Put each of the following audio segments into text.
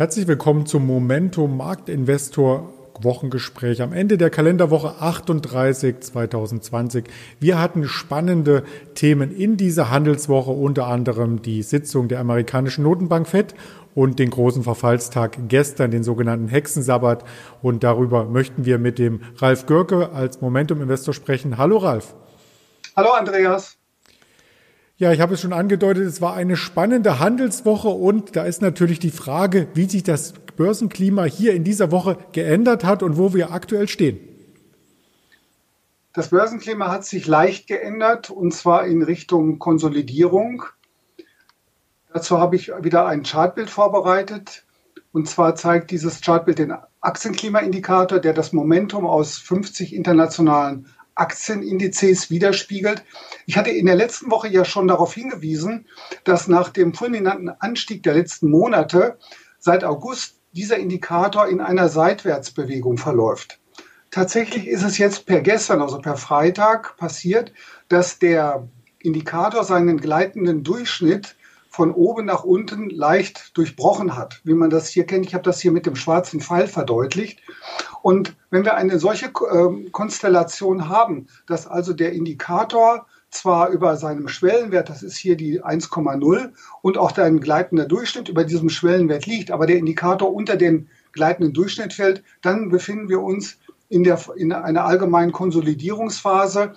Herzlich willkommen zum Momentum Marktinvestor Wochengespräch am Ende der Kalenderwoche 38 2020. Wir hatten spannende Themen in dieser Handelswoche, unter anderem die Sitzung der amerikanischen Notenbank FED und den großen Verfallstag gestern, den sogenannten Hexensabbat. Und darüber möchten wir mit dem Ralf Görke als Momentum-Investor sprechen. Hallo Ralf. Hallo Andreas. Ja, ich habe es schon angedeutet, es war eine spannende Handelswoche und da ist natürlich die Frage, wie sich das Börsenklima hier in dieser Woche geändert hat und wo wir aktuell stehen. Das Börsenklima hat sich leicht geändert und zwar in Richtung Konsolidierung. Dazu habe ich wieder ein Chartbild vorbereitet. Und zwar zeigt dieses Chartbild den Aktienklimaindikator, der das Momentum aus 50 internationalen Aktienindizes widerspiegelt. Ich hatte in der letzten Woche ja schon darauf hingewiesen, dass nach dem fulminanten Anstieg der letzten Monate seit August dieser Indikator in einer Seitwärtsbewegung verläuft. Tatsächlich ist es jetzt per gestern, also per Freitag, passiert, dass der Indikator seinen gleitenden Durchschnitt von oben nach unten leicht durchbrochen hat, wie man das hier kennt. Ich habe das hier mit dem schwarzen Pfeil verdeutlicht. Und wenn wir eine solche äh, Konstellation haben, dass also der Indikator zwar über seinem Schwellenwert, das ist hier die 1,0 und auch dein gleitender Durchschnitt über diesem Schwellenwert liegt, aber der Indikator unter den gleitenden Durchschnitt fällt, dann befinden wir uns in, der, in einer allgemeinen Konsolidierungsphase.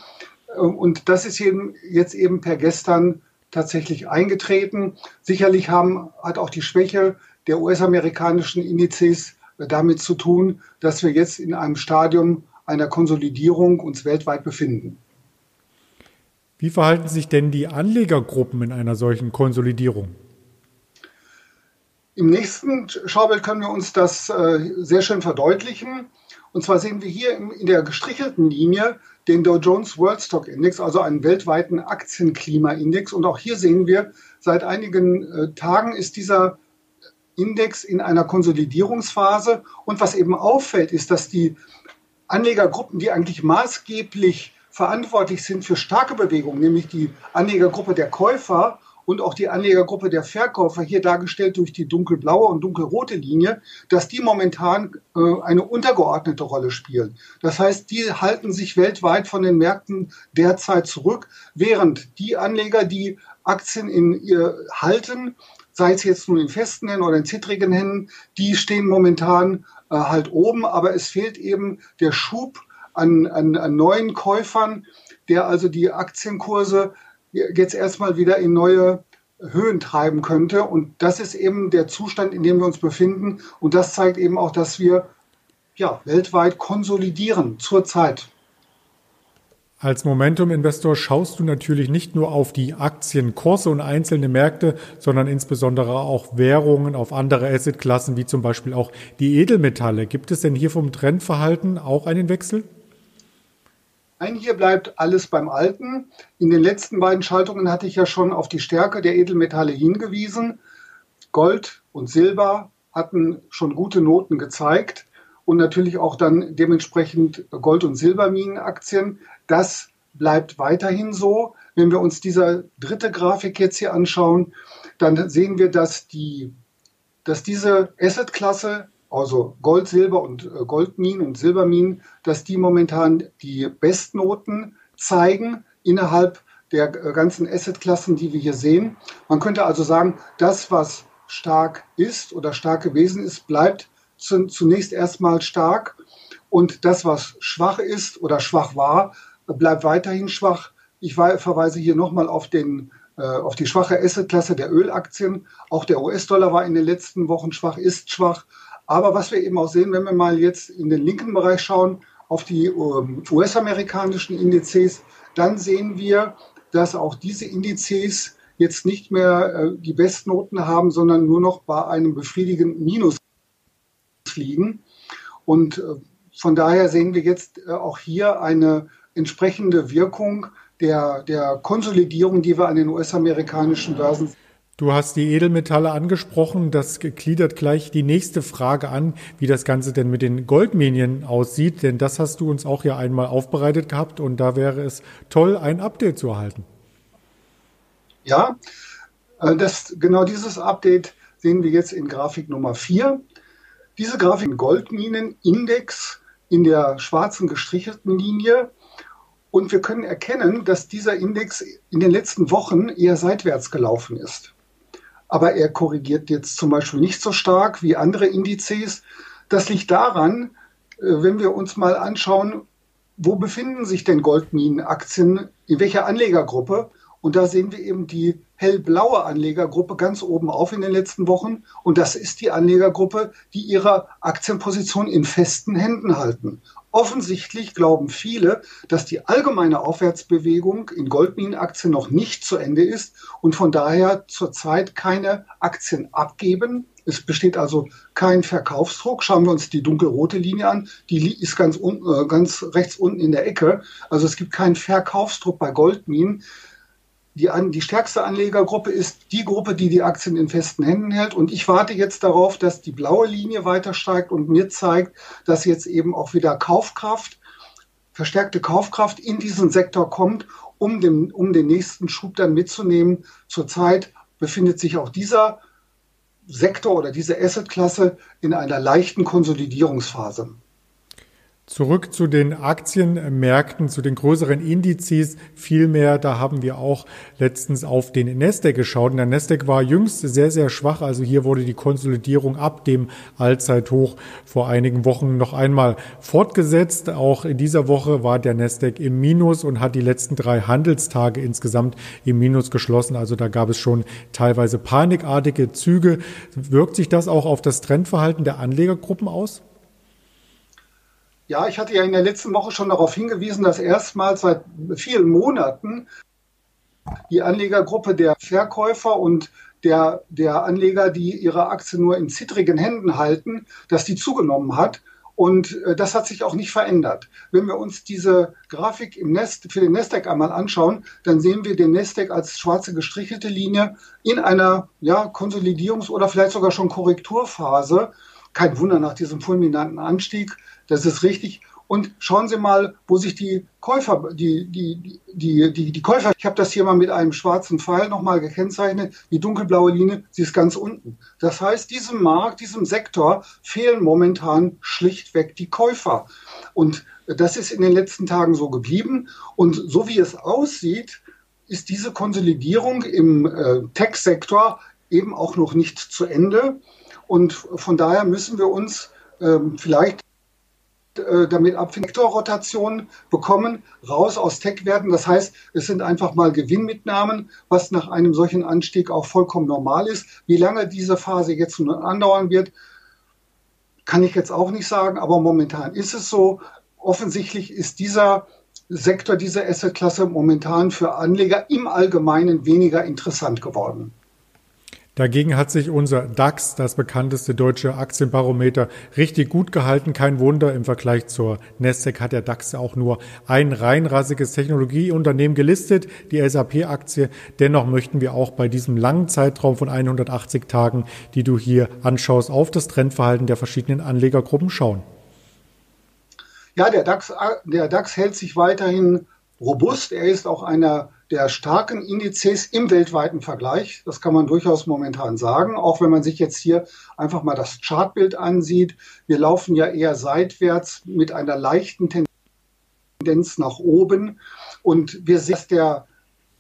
Äh, und das ist eben jetzt eben per gestern tatsächlich eingetreten. Sicherlich haben, hat auch die Schwäche der US-amerikanischen Indizes damit zu tun, dass wir jetzt in einem Stadium einer Konsolidierung uns weltweit befinden. Wie verhalten sich denn die Anlegergruppen in einer solchen Konsolidierung? Im nächsten Schaubild können wir uns das äh, sehr schön verdeutlichen. Und zwar sehen wir hier in der gestrichelten Linie den Dow Jones World Stock Index, also einen weltweiten Aktienklimaindex. Und auch hier sehen wir, seit einigen äh, Tagen ist dieser Index in einer Konsolidierungsphase. Und was eben auffällt, ist, dass die Anlegergruppen, die eigentlich maßgeblich verantwortlich sind für starke Bewegungen, nämlich die Anlegergruppe der Käufer und auch die Anlegergruppe der Verkäufer, hier dargestellt durch die dunkelblaue und dunkelrote Linie, dass die momentan äh, eine untergeordnete Rolle spielen. Das heißt, die halten sich weltweit von den Märkten derzeit zurück, während die Anleger, die Aktien in ihr halten, sei es jetzt nun in festen Händen oder in zittrigen Händen, die stehen momentan äh, halt oben, aber es fehlt eben der Schub an, an, an neuen Käufern, der also die Aktienkurse jetzt erstmal wieder in neue Höhen treiben könnte. Und das ist eben der Zustand, in dem wir uns befinden. Und das zeigt eben auch, dass wir ja, weltweit konsolidieren zurzeit. Als Momentum-Investor schaust du natürlich nicht nur auf die Aktienkurse und einzelne Märkte, sondern insbesondere auch Währungen, auf andere Assetklassen, wie zum Beispiel auch die Edelmetalle. Gibt es denn hier vom Trendverhalten auch einen Wechsel? Nein, hier bleibt alles beim Alten. In den letzten beiden Schaltungen hatte ich ja schon auf die Stärke der Edelmetalle hingewiesen. Gold und Silber hatten schon gute Noten gezeigt und natürlich auch dann dementsprechend Gold- und Silberminenaktien. Das bleibt weiterhin so. Wenn wir uns diese dritte Grafik jetzt hier anschauen, dann sehen wir, dass, die, dass diese Assetklasse also Gold, Silber und äh, Goldminen und Silberminen, dass die momentan die Bestnoten zeigen innerhalb der äh, ganzen Assetklassen, die wir hier sehen. Man könnte also sagen, das, was stark ist oder stark gewesen ist, bleibt zunächst erstmal stark. Und das, was schwach ist oder schwach war, bleibt weiterhin schwach. Ich verweise hier nochmal auf, den, äh, auf die schwache Assetklasse der Ölaktien. Auch der US-Dollar war in den letzten Wochen schwach, ist schwach. Aber was wir eben auch sehen, wenn wir mal jetzt in den linken Bereich schauen, auf die ähm, US-amerikanischen Indizes, dann sehen wir, dass auch diese Indizes jetzt nicht mehr äh, die Bestnoten haben, sondern nur noch bei einem befriedigenden Minus liegen. Und äh, von daher sehen wir jetzt äh, auch hier eine entsprechende Wirkung der, der Konsolidierung, die wir an den US-amerikanischen Börsen sehen. Du hast die Edelmetalle angesprochen. Das gliedert gleich die nächste Frage an, wie das Ganze denn mit den Goldminien aussieht. Denn das hast du uns auch ja einmal aufbereitet gehabt und da wäre es toll, ein Update zu erhalten. Ja, äh, das, genau dieses Update sehen wir jetzt in Grafik Nummer 4. Diese Grafik Goldminenindex in der schwarzen gestrichelten Linie. Und wir können erkennen, dass dieser Index in den letzten Wochen eher seitwärts gelaufen ist. Aber er korrigiert jetzt zum Beispiel nicht so stark wie andere Indizes. Das liegt daran, äh, wenn wir uns mal anschauen, wo befinden sich denn Goldminenaktien, in welcher Anlegergruppe? Und da sehen wir eben die hellblaue Anlegergruppe ganz oben auf in den letzten Wochen. Und das ist die Anlegergruppe, die ihre Aktienposition in festen Händen halten. Offensichtlich glauben viele, dass die allgemeine Aufwärtsbewegung in Goldminenaktien noch nicht zu Ende ist und von daher zurzeit keine Aktien abgeben. Es besteht also kein Verkaufsdruck. Schauen wir uns die dunkelrote Linie an. Die ist ganz, un, äh, ganz rechts unten in der Ecke. Also es gibt keinen Verkaufsdruck bei Goldminen. Die, an, die stärkste Anlegergruppe ist die Gruppe, die die Aktien in festen Händen hält. Und ich warte jetzt darauf, dass die blaue Linie weiter steigt und mir zeigt, dass jetzt eben auch wieder Kaufkraft, verstärkte Kaufkraft in diesen Sektor kommt, um den, um den nächsten Schub dann mitzunehmen. Zurzeit befindet sich auch dieser Sektor oder diese Assetklasse in einer leichten Konsolidierungsphase. Zurück zu den Aktienmärkten, zu den größeren Indizes. Vielmehr, da haben wir auch letztens auf den Nasdaq geschaut. Und der Nasdaq war jüngst sehr, sehr schwach. Also hier wurde die Konsolidierung ab dem Allzeithoch vor einigen Wochen noch einmal fortgesetzt. Auch in dieser Woche war der Nasdaq im Minus und hat die letzten drei Handelstage insgesamt im Minus geschlossen. Also da gab es schon teilweise panikartige Züge. Wirkt sich das auch auf das Trendverhalten der Anlegergruppen aus? Ja, ich hatte ja in der letzten Woche schon darauf hingewiesen, dass erstmals seit vielen Monaten die Anlegergruppe der Verkäufer und der, der Anleger, die ihre Aktien nur in zittrigen Händen halten, dass die zugenommen hat. Und äh, das hat sich auch nicht verändert. Wenn wir uns diese Grafik im Nest, für den Nasdaq einmal anschauen, dann sehen wir den Nasdaq als schwarze gestrichelte Linie in einer ja, Konsolidierungs- oder vielleicht sogar schon Korrekturphase. Kein Wunder nach diesem fulminanten Anstieg das ist richtig. Und schauen Sie mal, wo sich die Käufer, die, die, die, die, die Käufer, ich habe das hier mal mit einem schwarzen Pfeil nochmal gekennzeichnet, die dunkelblaue Linie, sie ist ganz unten. Das heißt, diesem Markt, diesem Sektor fehlen momentan schlichtweg die Käufer. Und das ist in den letzten Tagen so geblieben. Und so wie es aussieht, ist diese Konsolidierung im äh, Tech-Sektor eben auch noch nicht zu Ende. Und von daher müssen wir uns ähm, vielleicht äh, damit Abvektorrotation bekommen, raus aus Tech-Werten. Das heißt, es sind einfach mal Gewinnmitnahmen, was nach einem solchen Anstieg auch vollkommen normal ist. Wie lange diese Phase jetzt nun andauern wird, kann ich jetzt auch nicht sagen, aber momentan ist es so. Offensichtlich ist dieser Sektor, diese Assetklasse momentan für Anleger im Allgemeinen weniger interessant geworden. Dagegen hat sich unser DAX, das bekannteste deutsche Aktienbarometer, richtig gut gehalten. Kein Wunder, im Vergleich zur Nasdaq hat der DAX auch nur ein reinrassiges Technologieunternehmen gelistet, die SAP-Aktie. Dennoch möchten wir auch bei diesem langen Zeitraum von 180 Tagen, die du hier anschaust, auf das Trendverhalten der verschiedenen Anlegergruppen schauen. Ja, der DAX, der DAX hält sich weiterhin robust. Er ist auch einer der starken Indizes im weltweiten Vergleich. Das kann man durchaus momentan sagen, auch wenn man sich jetzt hier einfach mal das Chartbild ansieht. Wir laufen ja eher seitwärts mit einer leichten Tendenz nach oben. Und wir sehen, dass der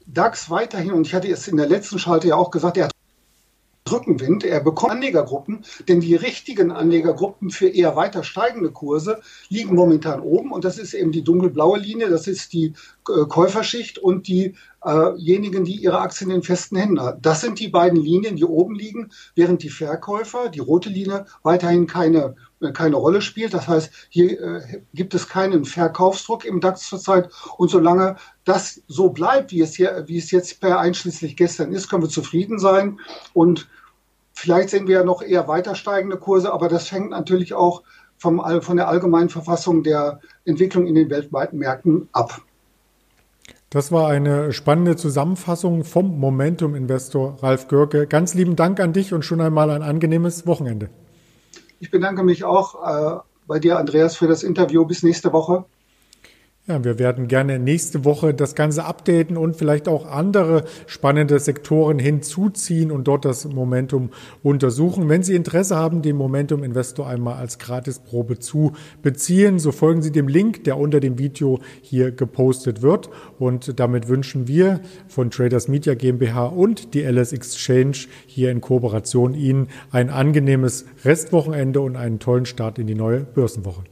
DAX weiterhin, und ich hatte es in der letzten Schalte ja auch gesagt, er hat Rückenwind. Er bekommt Anlegergruppen, denn die richtigen Anlegergruppen für eher weiter steigende Kurse liegen momentan oben und das ist eben die dunkelblaue Linie, das ist die Käuferschicht und diejenigen, die ihre Aktien in festen Händen haben. Das sind die beiden Linien, die oben liegen, während die Verkäufer, die rote Linie, weiterhin keine, äh, keine Rolle spielt. Das heißt, hier äh, gibt es keinen Verkaufsdruck im DAX zurzeit und solange das so bleibt, wie es, hier, wie es jetzt per einschließlich gestern ist, können wir zufrieden sein und Vielleicht sehen wir ja noch eher weiter steigende Kurse, aber das hängt natürlich auch vom, von der allgemeinen Verfassung der Entwicklung in den weltweiten Märkten ab. Das war eine spannende Zusammenfassung vom Momentum-Investor Ralf Görke. Ganz lieben Dank an dich und schon einmal ein angenehmes Wochenende. Ich bedanke mich auch äh, bei dir, Andreas, für das Interview. Bis nächste Woche. Ja, wir werden gerne nächste Woche das Ganze updaten und vielleicht auch andere spannende Sektoren hinzuziehen und dort das Momentum untersuchen. Wenn Sie Interesse haben, den Momentum Investor einmal als Gratisprobe zu beziehen, so folgen Sie dem Link, der unter dem Video hier gepostet wird. Und damit wünschen wir von Traders Media GmbH und die LS Exchange hier in Kooperation Ihnen ein angenehmes Restwochenende und einen tollen Start in die neue Börsenwoche.